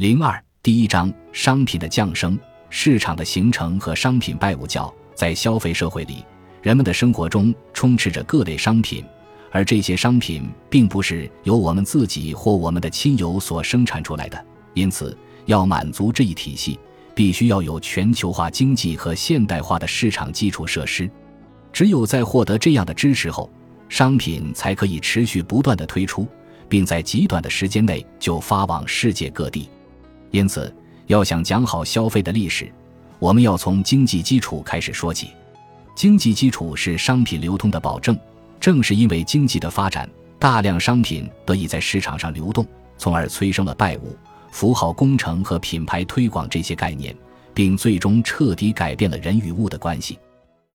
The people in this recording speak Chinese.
零二第一章：商品的降生、市场的形成和商品拜物教。在消费社会里，人们的生活中充斥着各类商品，而这些商品并不是由我们自己或我们的亲友所生产出来的。因此，要满足这一体系，必须要有全球化经济和现代化的市场基础设施。只有在获得这样的支持后，商品才可以持续不断的推出，并在极短的时间内就发往世界各地。因此，要想讲好消费的历史，我们要从经济基础开始说起。经济基础是商品流通的保证。正是因为经济的发展，大量商品得以在市场上流动，从而催生了拜物、符号工程和品牌推广这些概念，并最终彻底改变了人与物的关系。